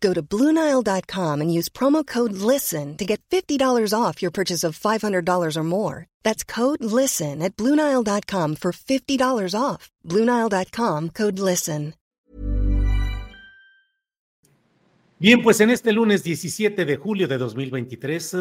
Go to Bluenile.com and use promo code LISTEN to get $50 off your purchase of $500 or more. That's code LISTEN at Bluenile.com for $50 off. Bluenile.com code LISTEN. Bien, pues en este lunes 17 de julio de 2023 eh,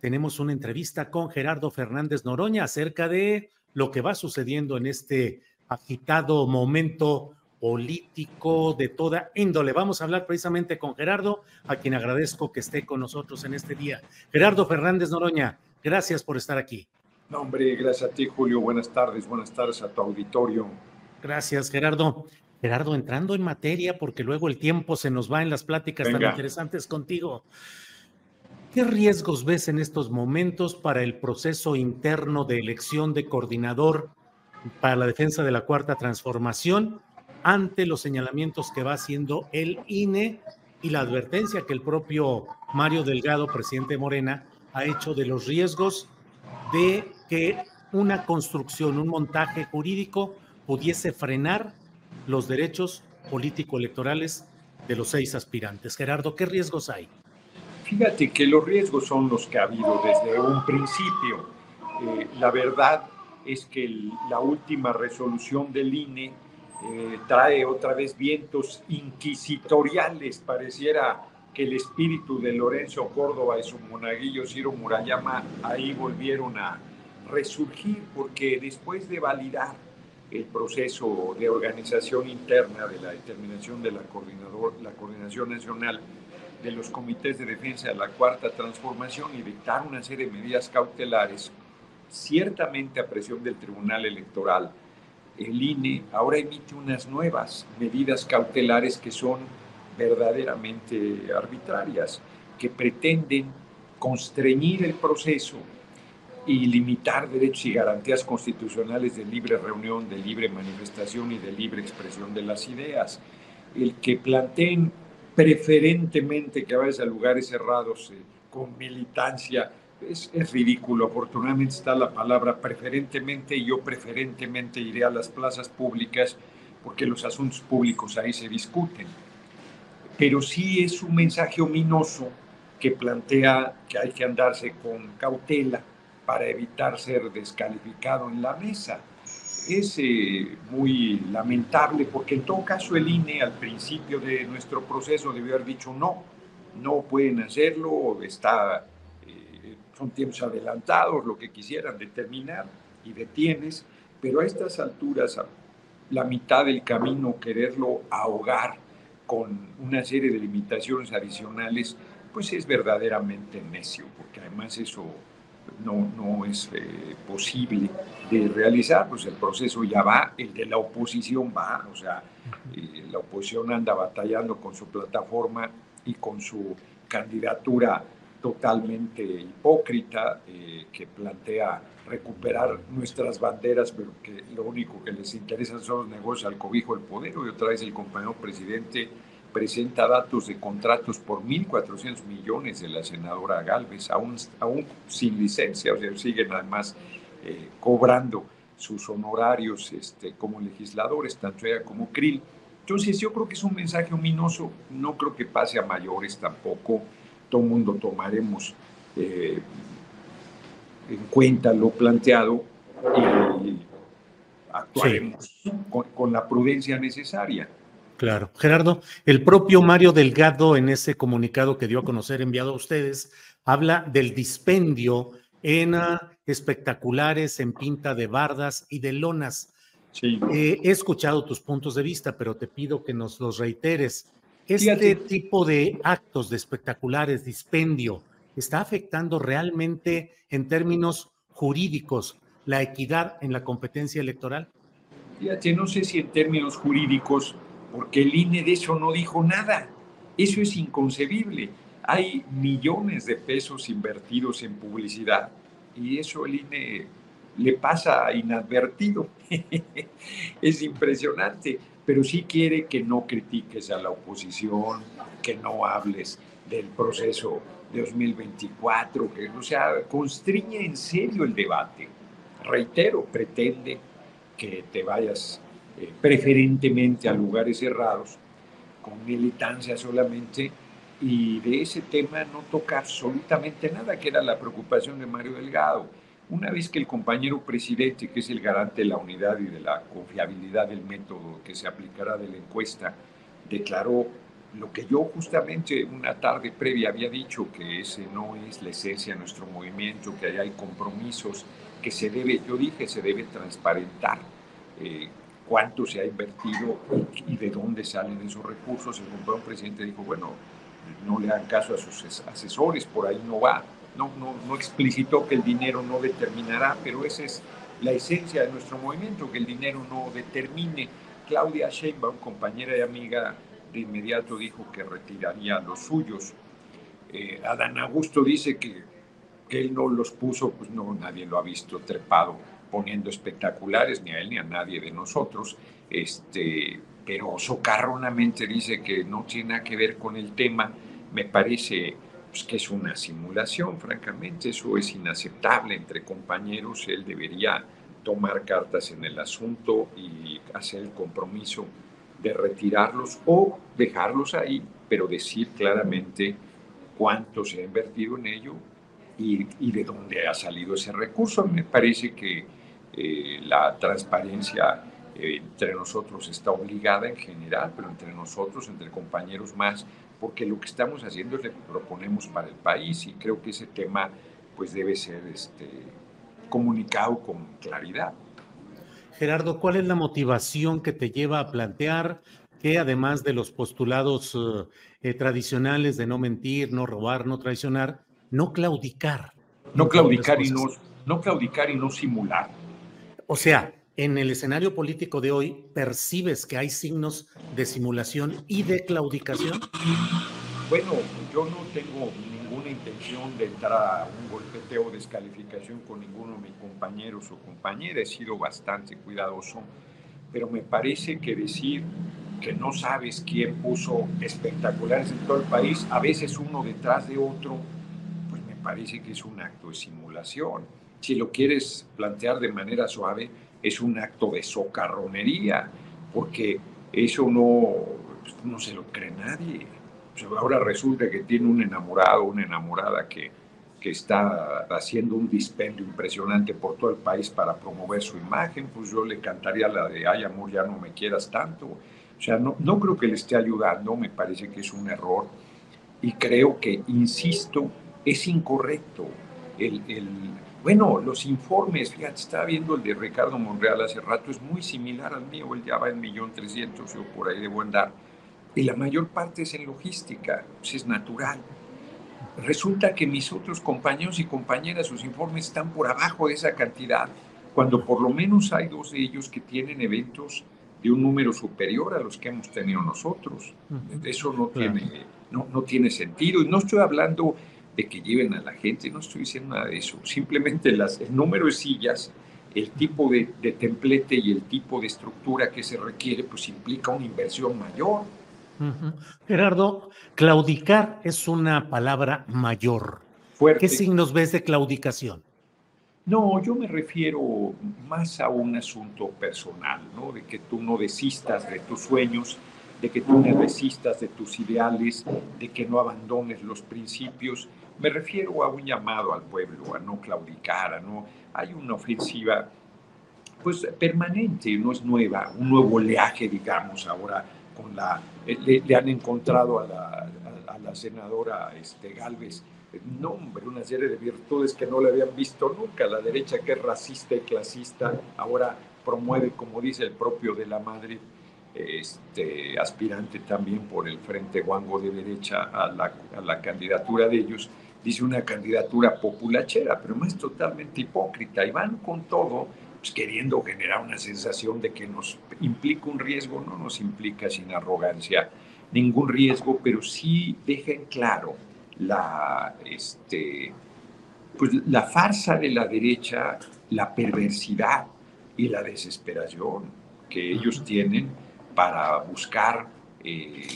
tenemos una entrevista con Gerardo Fernández Noroña acerca de lo que va sucediendo en este agitado momento político de toda índole. Vamos a hablar precisamente con Gerardo, a quien agradezco que esté con nosotros en este día. Gerardo Fernández Noroña, gracias por estar aquí. No, hombre, gracias a ti, Julio. Buenas tardes, buenas tardes a tu auditorio. Gracias, Gerardo. Gerardo, entrando en materia, porque luego el tiempo se nos va en las pláticas tan interesantes contigo. ¿Qué riesgos ves en estos momentos para el proceso interno de elección de coordinador para la defensa de la cuarta transformación ante los señalamientos que va haciendo el INE y la advertencia que el propio Mario Delgado, presidente de Morena, ha hecho de los riesgos de que una construcción, un montaje jurídico pudiese frenar los derechos político-electorales de los seis aspirantes. Gerardo, ¿qué riesgos hay? Fíjate que los riesgos son los que ha habido desde un principio. Eh, la verdad es que la última resolución del INE eh, trae otra vez vientos inquisitoriales, pareciera que el espíritu de Lorenzo Córdoba y su monaguillo Ciro Murayama ahí volvieron a resurgir, porque después de validar el proceso de organización interna de la determinación de la, coordinador, la coordinación nacional de los comités de defensa de la cuarta transformación y dictar una serie de medidas cautelares, ciertamente a presión del Tribunal Electoral, el INE ahora emite unas nuevas medidas cautelares que son verdaderamente arbitrarias, que pretenden constreñir el proceso y limitar derechos y garantías constitucionales de libre reunión, de libre manifestación y de libre expresión de las ideas. El que planteen preferentemente que vayas a lugares cerrados eh, con militancia es, ridículo. Afortunadamente está la palabra preferentemente y yo preferentemente iré a las plazas públicas porque los asuntos públicos ahí se discuten. Pero sí es un mensaje ominoso que plantea que hay que andarse con cautela para evitar ser descalificado en la mesa. Es eh, muy lamentable porque en todo caso el INE al principio de nuestro proceso debió haber dicho no, no pueden hacerlo, está son tiempos adelantados, lo que quisieran determinar y detienes, pero a estas alturas, a la mitad del camino, quererlo ahogar con una serie de limitaciones adicionales, pues es verdaderamente necio, porque además eso no, no es eh, posible de realizar, pues el proceso ya va, el de la oposición va, o sea, eh, la oposición anda batallando con su plataforma y con su candidatura totalmente hipócrita eh, que plantea recuperar nuestras banderas, pero que lo único que les interesa son los negocios al cobijo del poder. Y otra vez el compañero presidente presenta datos de contratos por 1.400 millones de la senadora Galvez, aún, aún sin licencia, o sea, siguen además eh, cobrando sus honorarios este, como legisladores, tanto ella como Krill. Entonces yo creo que es un mensaje ominoso, no creo que pase a mayores tampoco todo el mundo tomaremos eh, en cuenta lo planteado y actuaremos con, la prudencia necesaria. Claro. Gerardo, el propio Mario Delgado en ese comunicado que dio a conocer enviado a ustedes, habla del dispendio en espectaculares, en pinta de bardas y de lonas. Sí. Eh, he escuchado tus puntos de vista, pero te pido que nos los reiteres. Este tipo de actos de espectaculares, dispendio, ¿está afectando realmente en términos jurídicos la equidad en la competencia electoral? Fíjate, no sé si en términos jurídicos, porque el INE de eso no dijo nada. Eso es inconcebible. Hay millones de pesos invertidos en publicidad y eso el INE le pasa inadvertido. es impresionante, pero sí quiere que no critiques a la oposición, que no hables del proceso de 2024, que, o sea, constriñe en serio el debate. Reitero, pretende que te vayas eh, preferentemente a lugares cerrados, con militancia solamente, y de ese tema no toca absolutamente nada, que era la preocupación de Mario Delgado. Una vez que el compañero presidente, que es el garante de la unidad y de la confiabilidad del método que se aplicará de la encuesta, declaró lo que yo justamente una tarde previa había dicho, que ese no es la esencia de nuestro movimiento, que hay compromisos que se debe, yo dije, se debe transparentar eh, cuánto se ha invertido y, de dónde salen esos recursos. El compañero presidente dijo, bueno, no le hagan caso a sus asesores, por ahí no va. No, no, no explicitó que el dinero no determinará, pero esa es la esencia de nuestro movimiento, que el dinero no determine. Claudia Sheinbaum, compañera y amiga, de inmediato dijo que retiraría los suyos. Eh, Adán Augusto dice que, él no los puso, pues no, nadie lo ha visto trepado poniendo espectaculares, ni a él ni a nadie de nosotros. Este, pero socarronamente dice que no tiene nada que ver con el tema, me parece pues, que es una simulación, francamente, eso es inaceptable entre compañeros, él debería tomar cartas en el asunto y hacer el compromiso de retirarlos o dejarlos ahí, pero decir claramente cuánto se ha invertido en ello y, de dónde ha salido ese recurso. Me parece que eh, la transparencia eh, entre nosotros está obligada en general, pero entre nosotros, entre compañeros más, porque lo que estamos haciendo es lo que proponemos para el país y creo que ese tema pues debe ser este, comunicado con claridad. Gerardo, ¿cuál es la motivación que te lleva a plantear que además de los postulados eh, tradicionales de no mentir, no robar, no traicionar, no claudicar? No claudicar y no, no claudicar y no simular. O sea, en el escenario político de hoy, ¿percibes que hay signos de simulación y de claudicación? Bueno, yo no tengo ninguna intención de entrar a un golpeteo o descalificación con ninguno de mis compañeros o compañeras. He sido bastante cuidadoso, pero me parece que decir que no sabes quién puso espectaculares en todo el país, a veces uno detrás de otro, pues me parece que es un acto de simulación si lo quieres plantear de manera suave, es un acto de socarronería, porque eso no, no se lo cree nadie. ahora resulta que tiene un enamorado, una enamorada que, que está haciendo un dispendio impresionante por todo el país para promover su imagen, pues yo le cantaría la de, ay amor, ya no me quieras tanto. O sea, no, no creo que le esté ayudando, me parece que es un error y creo que, insisto, es incorrecto el bueno, los informes, fíjate, estaba viendo el de Ricardo Monreal hace rato, es muy similar al mío, él ya va en millón trescientos, yo por ahí debo andar. Y la mayor parte es en logística, pues es natural. Resulta que mis otros compañeros y compañeras, sus informes están por abajo de esa cantidad, cuando por lo menos hay dos de ellos que tienen eventos de un número superior a los que hemos tenido nosotros. Eso no, tiene, no, no tiene sentido. Y no estoy hablando de que lleven a la gente, no estoy diciendo nada de eso, simplemente las, el número de sillas, el tipo de, templete y el tipo de estructura que se requiere, pues implica una inversión mayor. Gerardo, claudicar es una palabra mayor. ¿Qué signos ves de claudicación? No, yo me refiero más a un asunto personal, ¿no? De que tú no desistas de tus sueños, de que tú no desistas de tus ideales, de que no abandones los principios me refiero a un llamado al pueblo, a no claudicar, a no... Hay una ofensiva pues permanente, no es nueva, un nuevo oleaje, digamos, ahora con la, eh, le, han encontrado a la, a, la senadora este, Galvez, no hombre, una serie de virtudes que no le habían visto nunca. La derecha que es racista y clasista, ahora promueve, como dice el propio de la Madrid, este, aspirante también por el Frente Guango de derecha a la, a la candidatura de ellos, dice una candidatura populachera, pero más totalmente hipócrita, y van con todo, pues, queriendo generar una sensación de que nos implica un riesgo, no nos implica sin arrogancia ningún riesgo, pero sí dejen claro la, este, pues, la farsa de la derecha, la perversidad y la desesperación que ellos tienen para buscar eh,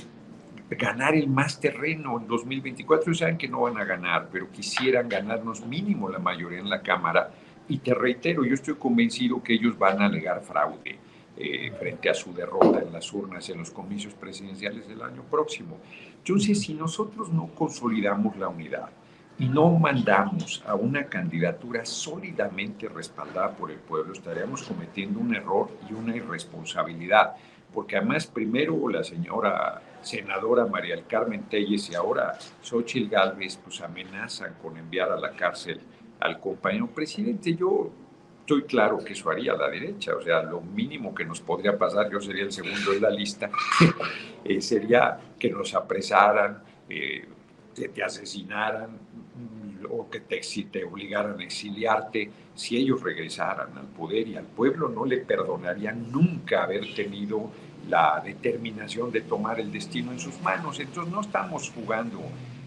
ganar el más terreno en 2024. Saben que no van a ganar, pero quisieran ganarnos mínimo la mayoría en la Cámara. Y te reitero, yo estoy convencido que ellos van a alegar fraude eh, frente a su derrota en las urnas en los comicios presidenciales del año próximo. Entonces, si nosotros no consolidamos la unidad y no mandamos a una candidatura sólidamente respaldada por el pueblo, estaríamos cometiendo un error y una irresponsabilidad porque además primero la señora senadora María del Carmen Telles y ahora Xochitl Gálvez pues amenazan con enviar a la cárcel al compañero presidente. Yo estoy claro que eso haría la derecha, o sea, lo mínimo que nos podría pasar, yo sería el segundo en la lista, eh, sería que nos apresaran, eh, que te asesinaran o que te, te obligaran a exiliarte si ellos regresaran al poder y al pueblo no le perdonarían nunca haber tenido la determinación de tomar el destino en sus manos. Entonces no estamos jugando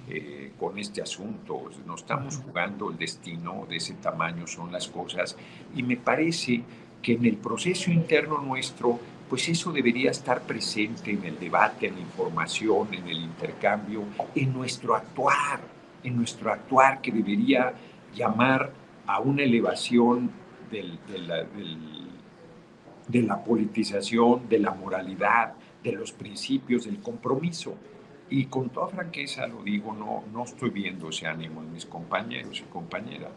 eh, con este asunto, no estamos jugando el destino de ese tamaño, son las cosas. Y me parece que en el proceso interno nuestro, pues eso debería estar presente en el debate, en la información, en el intercambio, en nuestro actuar, en nuestro actuar que debería llamar a una elevación del, de la politización, de la moralidad, de los principios, del compromiso. Y con toda franqueza lo digo, no, no estoy viendo ese ánimo en mis compañeros y compañeras.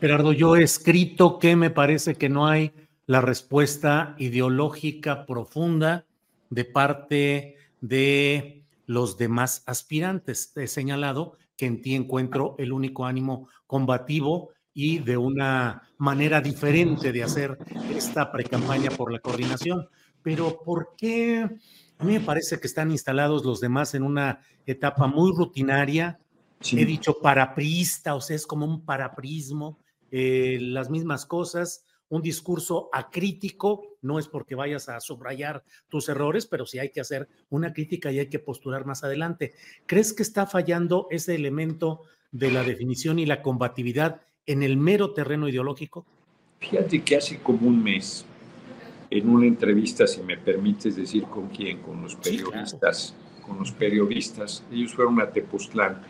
Gerardo, yo he escrito que me parece que no hay la respuesta ideológica profunda de parte de los demás aspirantes. He señalado que en ti encuentro el único ánimo combativo y de una manera diferente de hacer esta precampaña por la coordinación. Pero ¿por qué? A mí me parece que están instalados los demás en una etapa muy rutinaria. He dicho paraprista, o sea, es como un paraprismo, eh, las mismas cosas, un discurso acrítico, no es porque vayas a subrayar tus errores, pero sí hay que hacer una crítica y hay que postular más adelante. ¿Crees que está fallando ese elemento de la definición y la combatividad en el mero terreno ideológico? Fíjate que hace como un mes, en una entrevista, si me permites decir con quién, con los periodistas, con los periodistas, ellos fueron a Tepoztlán.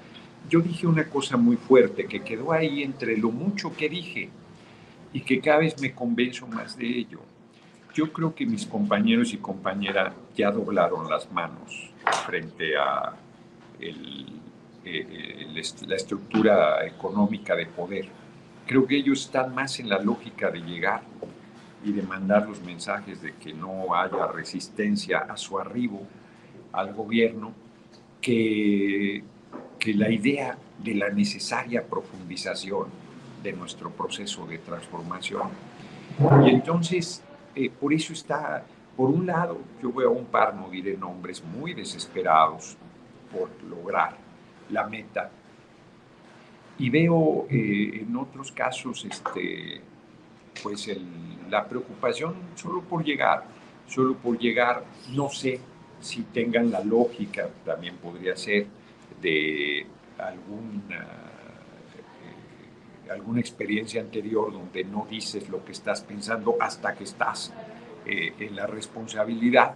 Yo dije una cosa muy fuerte que quedó ahí entre lo mucho que dije y que cada vez me convenzo más de ello. Yo creo que mis compañeros y compañeras ya doblaron las manos frente a el, eh, la estructura económica de poder Creo que ellos están más en la lógica de llegar y de mandar los mensajes de que no haya resistencia a su arribo al gobierno que, que la idea de la necesaria profundización de nuestro proceso de transformación. Y entonces, eh, por eso está, por un lado, yo veo a un par, no diré nombres, muy desesperados por lograr la meta y veo eh, en otros casos este, pues la preocupación solo por llegar, solo por llegar, no sé si tengan la lógica, también podría ser, de alguna, eh, alguna experiencia anterior donde no dices lo que estás pensando hasta que estás eh, en la responsabilidad.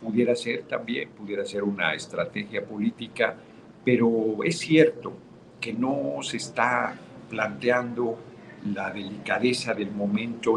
Pudiera ser también, pudiera ser una estrategia política, pero es cierto, que no se está planteando la delicadeza del momento.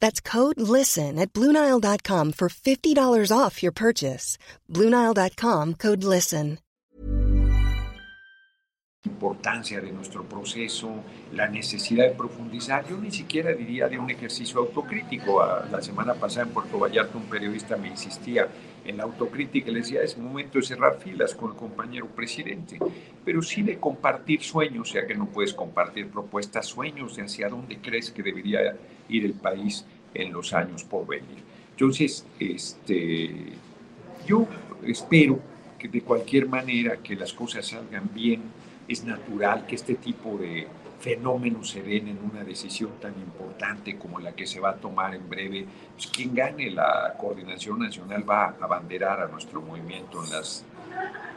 That's code LISTEN at Bluenile.com for $50 off your purchase. Bluenile.com code LISTEN. Importancia de nuestro proceso, la necesidad de profundizar. Yo ni siquiera diría de un ejercicio autocrítico. La semana pasada en Puerto Vallarta un periodista me insistía en la autocrítica le decía, es momento de cerrar filas con el compañero presidente, pero sí de compartir sueños, ya que no puedes compartir propuestas, sueños de hacia dónde crees que debería ir el país en los años por venir. Entonces, este, yo espero que de cualquier manera que las cosas salgan bien, es natural que este tipo de fenómenos se den en una decisión tan importante como la que se va a tomar en breve. Pues quien gane la coordinación nacional va a abanderar a nuestro movimiento en, las,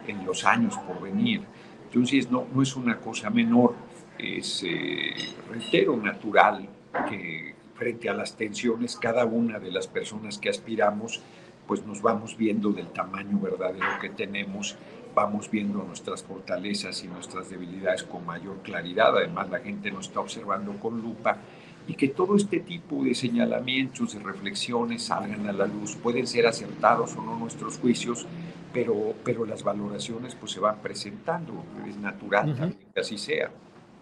en los años por venir. Entonces, no, no es una cosa menor, es, eh, reitero, natural que frente a las tensiones, cada una de las personas que aspiramos, pues nos vamos viendo del tamaño verdadero que tenemos, vamos viendo nuestras fortalezas y nuestras debilidades con mayor claridad, además la gente nos está observando con lupa y que todo este tipo de señalamientos, de reflexiones salgan a la luz, pueden ser acertados o no nuestros juicios, pero, pero las valoraciones pues se van presentando, es natural que así sea.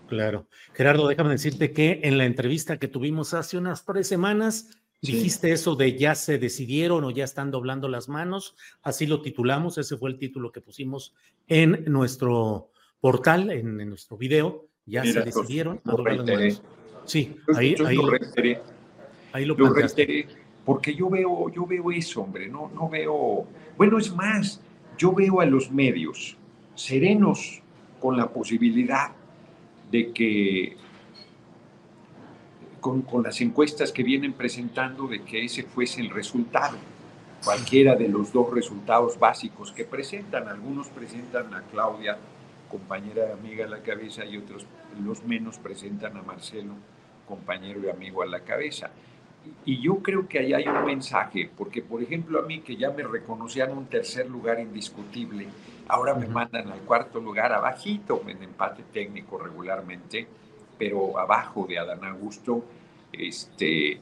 Claro. Gerardo, déjame decirte que en la entrevista que tuvimos hace unas tres semanas, dijiste eso de ya se decidieron o ya están doblando las manos, así lo titulamos, ese fue el título que pusimos en nuestro portal, en, nuestro video, ya se decidieron a doblar las manos. Sí, ahí, ahí, lo, ahí lo, porque yo veo, yo veo eso, hombre, no, no veo, bueno, es más, yo veo a los medios serenos con la posibilidad de que con, con, las encuestas que vienen presentando de que ese fuese el resultado, cualquiera de los dos resultados básicos que presentan. Algunos presentan a Claudia, compañera y amiga a la cabeza, y otros, los menos, presentan a Marcelo, compañero y amigo a la cabeza. Y yo creo que ahí hay un mensaje, porque por ejemplo a mí que ya me reconocían un tercer lugar indiscutible, Ahora me mandan al cuarto lugar, abajito, en empate técnico regularmente, pero abajo de Adán Augusto. Este,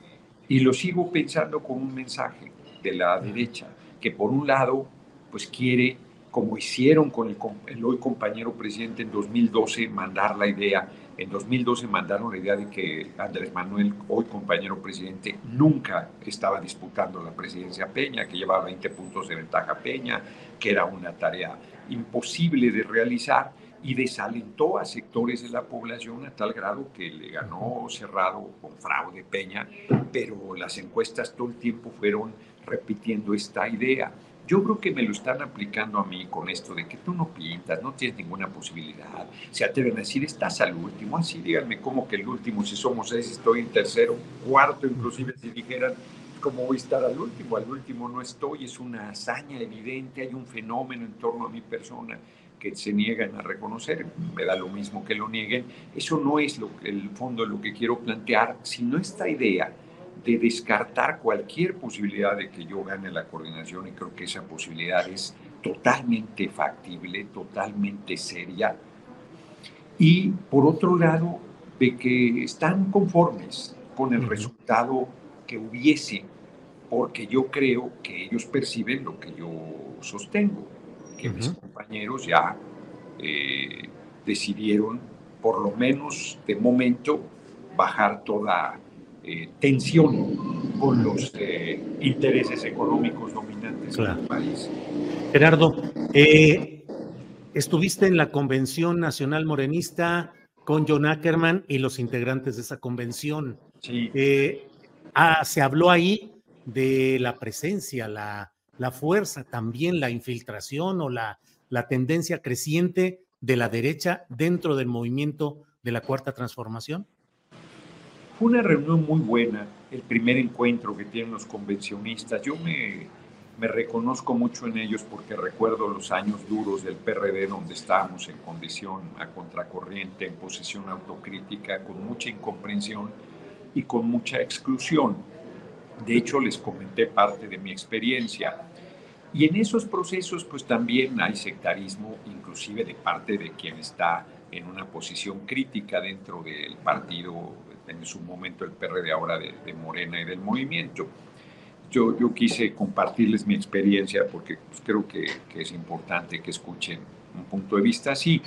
y lo sigo pensando con un mensaje de la derecha, que por un lado, pues quiere, como hicieron con el, el hoy compañero presidente en 2012, mandar la idea en 2012 mandaron la idea de que Andrés Manuel, hoy compañero presidente, nunca estaba disputando la presidencia Peña, que llevaba 20 puntos de ventaja Peña, que era una tarea imposible de realizar y desalentó a sectores de la población a tal grado que le ganó cerrado con fraude Peña, pero las encuestas todo el tiempo fueron repitiendo esta idea. Yo creo que me lo están aplicando a mí con esto de que tú no pintas, no tienes ninguna posibilidad. Se atreven a decir, estás al último. Así díganme, ¿cómo que el último? Si somos seis, estoy en tercero, cuarto, inclusive si dijeran, ¿cómo voy a estar al último? Al último no estoy, es una hazaña evidente, hay un fenómeno en torno a mi persona que se niegan a reconocer, me da lo mismo que lo nieguen. Eso no es lo, el fondo de lo que quiero plantear, sino esta idea de descartar cualquier posibilidad de que yo gane la coordinación y creo que esa posibilidad es totalmente factible, totalmente seria, y por otro lado, de que están conformes con el resultado que hubiese, porque yo creo que ellos perciben lo que yo sostengo, que mis compañeros ya eh, decidieron, por lo menos de momento, bajar toda eh, tensión con los eh, intereses económicos dominantes del país. Gerardo, estuviste en la Convención Nacional Morenista con John Ackerman y los integrantes de esa convención. Sí. Ah, se habló ahí de la presencia, la, la fuerza, también la infiltración o la, la tendencia creciente de la derecha dentro del movimiento de la Cuarta Transformación? Fue una reunión muy buena, el primer encuentro que tienen los convencionistas. Yo me, me reconozco mucho en ellos porque recuerdo los años duros del PRD donde estábamos en condición a contracorriente, en posición autocrítica, con mucha incomprensión y con mucha exclusión. De hecho, les comenté parte de mi experiencia. Y en esos procesos, pues también hay sectarismo, inclusive de parte de quien está en una posición crítica dentro del partido, en su momento el PRD, ahora de, Morena y del movimiento. Yo, yo, quise compartirles mi experiencia porque pues, creo que, que, es importante que escuchen un punto de vista así.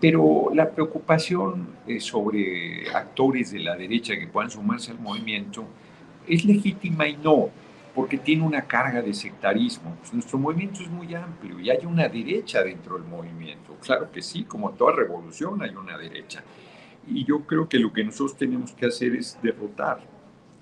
Pero la preocupación eh, sobre actores de la derecha que puedan sumarse al movimiento es legítima y no, porque tiene una carga de sectarismo. Pues nuestro movimiento es muy amplio y hay una derecha dentro del movimiento. Claro que sí, como toda revolución hay una derecha. Y yo creo que lo que nosotros tenemos que hacer es derrotar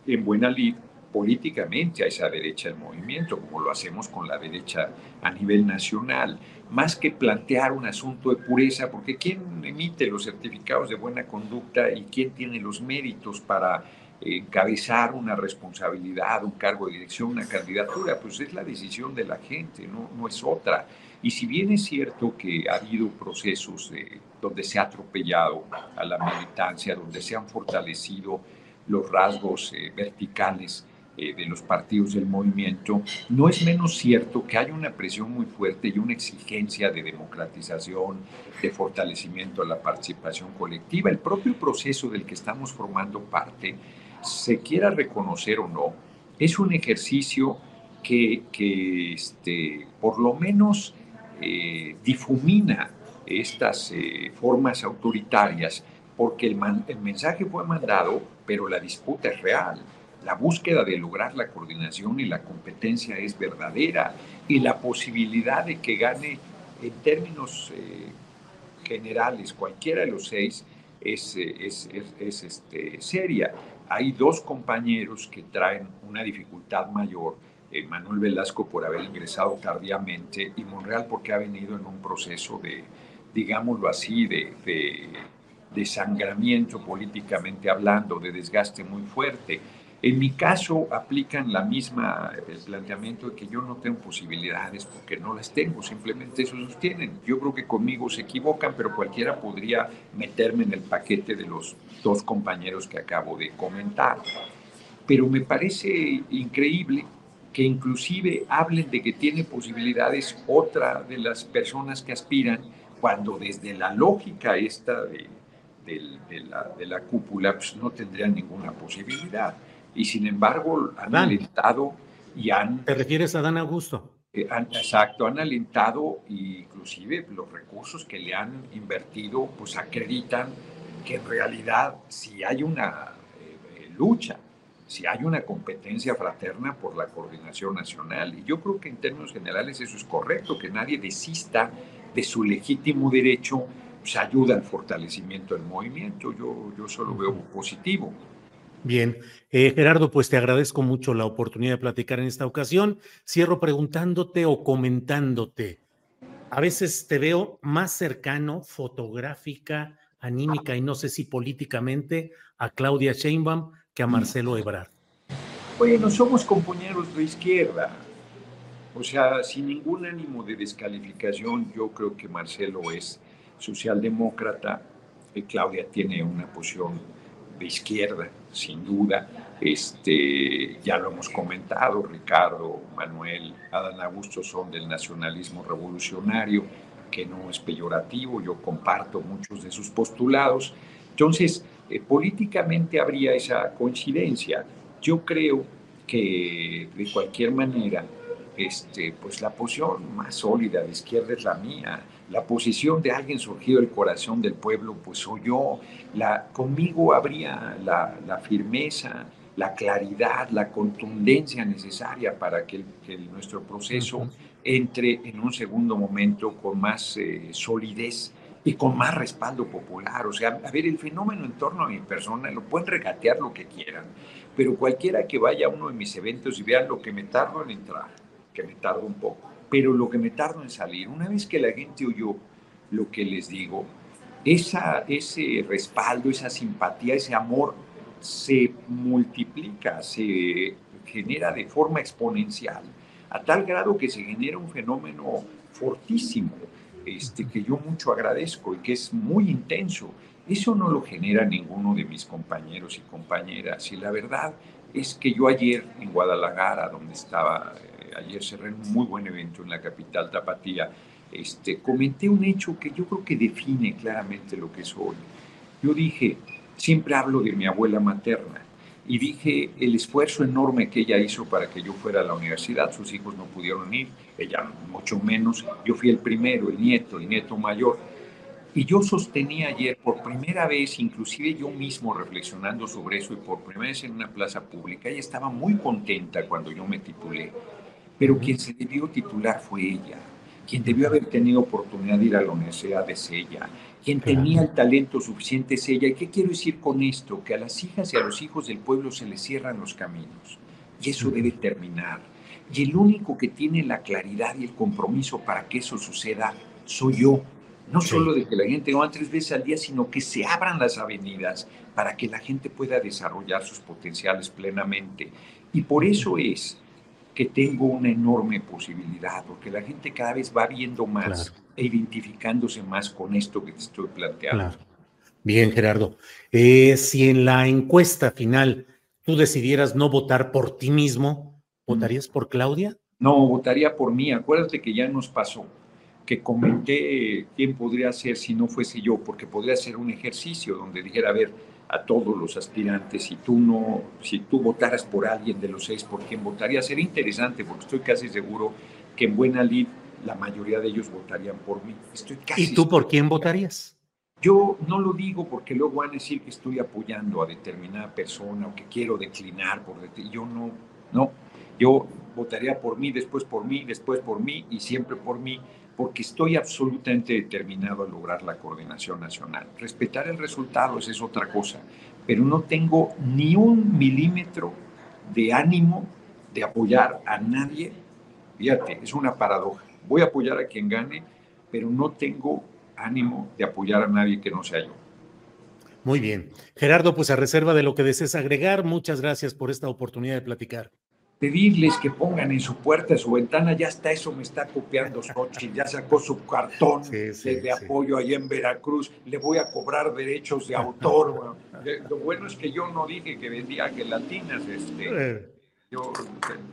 en buena lid políticamente a esa derecha del movimiento, como lo hacemos con la derecha a nivel nacional, más que plantear un asunto de pureza, porque ¿quién emite los certificados de buena conducta y quién tiene los méritos para encabezar una responsabilidad, un cargo de dirección, una candidatura? Pues es la decisión de la gente, no, no es otra. Y si bien es cierto que ha habido procesos donde se ha atropellado a la militancia, donde se han fortalecido los rasgos eh, verticales eh, de los partidos del movimiento, no es menos cierto que hay una presión muy fuerte y una exigencia de democratización, de fortalecimiento de la participación colectiva. El propio proceso del que estamos formando parte, se quiera reconocer o no, es un ejercicio que, que este, por lo menos eh, difumina estas eh, formas autoritarias, porque el, el mensaje fue mandado, pero la disputa es real la búsqueda de lograr la coordinación y la competencia es verdadera y la posibilidad de que gane en términos eh, generales cualquiera de los seis es, es, es, este, seria. Hay dos compañeros que traen una dificultad mayor, eh, Manuel Velasco por haber ingresado tardíamente y Monreal porque ha venido en un proceso de, digámoslo así, de, de, de sangramiento políticamente hablando, de desgaste muy fuerte. En mi caso aplican la misma, planteamiento de que yo no tengo posibilidades porque no las tengo, simplemente eso sostienen. Yo creo que conmigo se equivocan, pero cualquiera podría meterme en el paquete de los dos compañeros que acabo de comentar. Pero me parece increíble que inclusive hablen de que tiene posibilidades otra de las personas que aspiran, cuando desde la lógica esta de, la, cúpula pues no tendrían ninguna posibilidad y sin embargo han alentado y han... ¿Te refieres a Dan Augusto? Eh, exacto, han alentado e inclusive los recursos que le han invertido pues acreditan que en realidad si hay una eh, eh, lucha, si hay una competencia fraterna por la coordinación nacional. Y yo creo que en términos generales eso es correcto, que nadie desista de su legítimo derecho, pues ayuda al fortalecimiento del movimiento. Yo, yo solo veo positivo. Bien, eh, Gerardo, pues te agradezco mucho la oportunidad de platicar en esta ocasión. Cierro preguntándote o comentándote. A veces te veo más cercano, fotográfica, anímica y no sé si políticamente a Claudia Sheinbaum que a. Marcelo Ebrard. Bueno, somos compañeros de izquierda. O sea, sin ningún ánimo de descalificación, yo creo que Marcelo es socialdemócrata y Claudia tiene una posición de izquierda, sin duda. Este, ya lo hemos comentado, Ricardo, Manuel, Adán Augusto son del nacionalismo revolucionario, que no es peyorativo, yo comparto muchos de sus postulados. Entonces, eh, políticamente habría esa coincidencia. Yo creo que de cualquier manera, este, pues la posición más sólida de izquierda es la mía. La posición de alguien surgido del corazón del pueblo, pues soy yo. La, conmigo habría la, la firmeza, la claridad, la contundencia necesaria para que, nuestro proceso entre en un segundo momento con más eh, solidez y con más respaldo popular. O sea, a ver, el fenómeno en torno a mi persona lo pueden regatear lo que quieran, pero cualquiera que vaya a uno de mis eventos y vea lo que me tardo en entrar, que me tardo un poco, pero lo que me tardo en salir, una vez que la gente oyó lo que les digo, ese respaldo, esa simpatía, ese amor se multiplica, se genera de forma exponencial, a tal grado que se genera un fenómeno fortísimo, este, que yo mucho agradezco y que es muy intenso. Eso no lo genera ninguno de mis compañeros y compañeras. Y la verdad es que yo ayer en Guadalajara, donde estaba, ayer cerré un muy buen evento en la capital tapatía, este, comenté un hecho que yo creo que define claramente lo que soy. Yo dije, siempre hablo de mi abuela materna y dije el esfuerzo enorme que ella hizo para que yo fuera a la universidad. Sus hijos no pudieron ir, ella mucho menos. Yo fui el primero, el nieto, el nieto mayor. Y yo sostenía ayer por primera vez, inclusive yo mismo reflexionando sobre eso y por primera vez en una plaza pública, ella estaba muy contenta cuando yo me titulé, pero quien se debió titular fue ella. Quien debió haber tenido oportunidad de ir a la universidad es ella. Quien tenía el talento suficiente es ella. ¿Y qué quiero decir con esto? Que a las hijas y a los hijos del pueblo se les cierran los caminos. Y eso debe terminar. Y el único que tiene la claridad y el compromiso para que eso suceda soy yo. No solo de que la gente no tres veces al día, sino que se abran las avenidas para que la gente pueda desarrollar sus potenciales plenamente. Y por eso es que tengo una enorme posibilidad, porque la gente cada vez va viendo más e identificándose más con esto que te estoy planteando. Bien, Gerardo. Eh, si en la encuesta final tú decidieras no votar por ti mismo, ¿votarías por Claudia? No, votaría por mí. Acuérdate que ya nos pasó, que comenté quién podría ser si no fuese yo, porque podría ser un ejercicio donde dijera, a ver, a todos los aspirantes, si tú no, si tú votaras por alguien de los seis, ¿por quién votaría? Sería interesante, porque estoy casi seguro que en Buena Lid la mayoría de ellos votarían por mí. Estoy casi ¿Y tú por quién votarías? Yo no lo digo porque luego van a decir que estoy apoyando a determinada persona o que quiero declinar por yo no, no, yo votaría por mí, después por mí, después por mí y siempre por mí, porque estoy absolutamente determinado a lograr la coordinación nacional. Respetar el resultado es otra cosa, pero no tengo ni un milímetro de ánimo de apoyar a nadie. Fíjate, es una paradoja voy a apoyar a quien gane, pero no tengo ánimo de apoyar a nadie que no sea yo. Muy bien. Gerardo, pues a reserva de lo que desees agregar, muchas gracias por esta oportunidad de platicar. Pedirles que pongan en su puerta, en su ventana, ya está eso, me está copiando Xochitl, ya sacó su cartón de, apoyo allá en Veracruz, le voy a cobrar derechos de autor. Lo bueno es que yo no dije que vendía gelatinas, este. Eh. Yo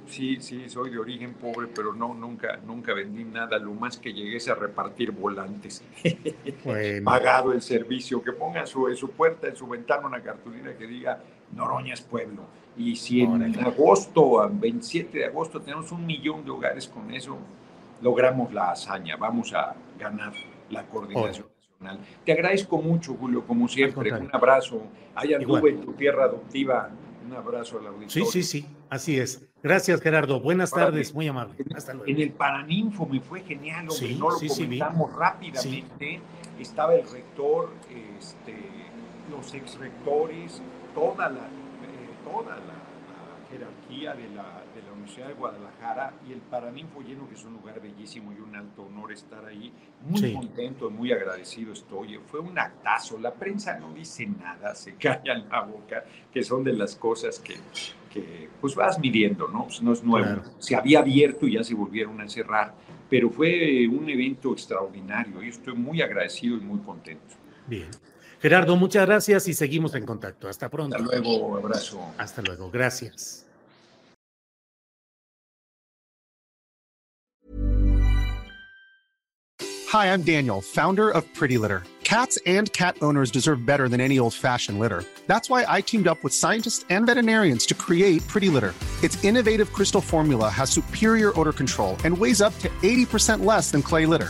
sí, sí, soy de origen pobre, pero no, nunca, nunca vendí nada. Lo más que llegué es a repartir volantes. Pagado el servicio. Que ponga su, en su puerta, en su ventana, una cartulina que diga Noroña es pueblo. Y si en agosto, 27 de agosto, tenemos un millón de hogares con eso, logramos la hazaña. Vamos a ganar la coordinación. nacional. Te agradezco mucho, Julio, como siempre. Un abrazo. Hay anduve en tu tierra adoptiva un abrazo a la auditorio. Sí, sí, sí, así es. Gracias, Gerardo. Buenas tardes, muy amable. Hasta luego. En el Paraninfo me fue genial, hombre. no lo comentamos rápidamente. Estaba el rector, este, los ex rectores, toda la, eh, toda la jerarquía de la, de la, Universidad de Guadalajara y el Paraninfo lleno, que es un lugar bellísimo y un alto honor estar ahí. Muy contento, muy agradecido estoy. Fue un actazo. La prensa no dice nada, se callan la boca, que son de las cosas que, que pues vas midiendo, ¿no? Pues no es nuevo. Se había abierto y ya se volvieron a cerrar, pero fue un evento extraordinario y estoy muy agradecido y muy contento. Bien. Gerardo, muchas gracias y seguimos en contacto. Hasta pronto. Hasta luego, abrazo. Hasta luego, gracias. Hi, I'm Daniel, founder of Pretty Litter. Cats and cat owners deserve better than any old-fashioned litter. That's why I teamed up with scientists and veterinarians to create Pretty Litter. Its innovative crystal formula has superior odor control and weighs up to 80% less than clay litter.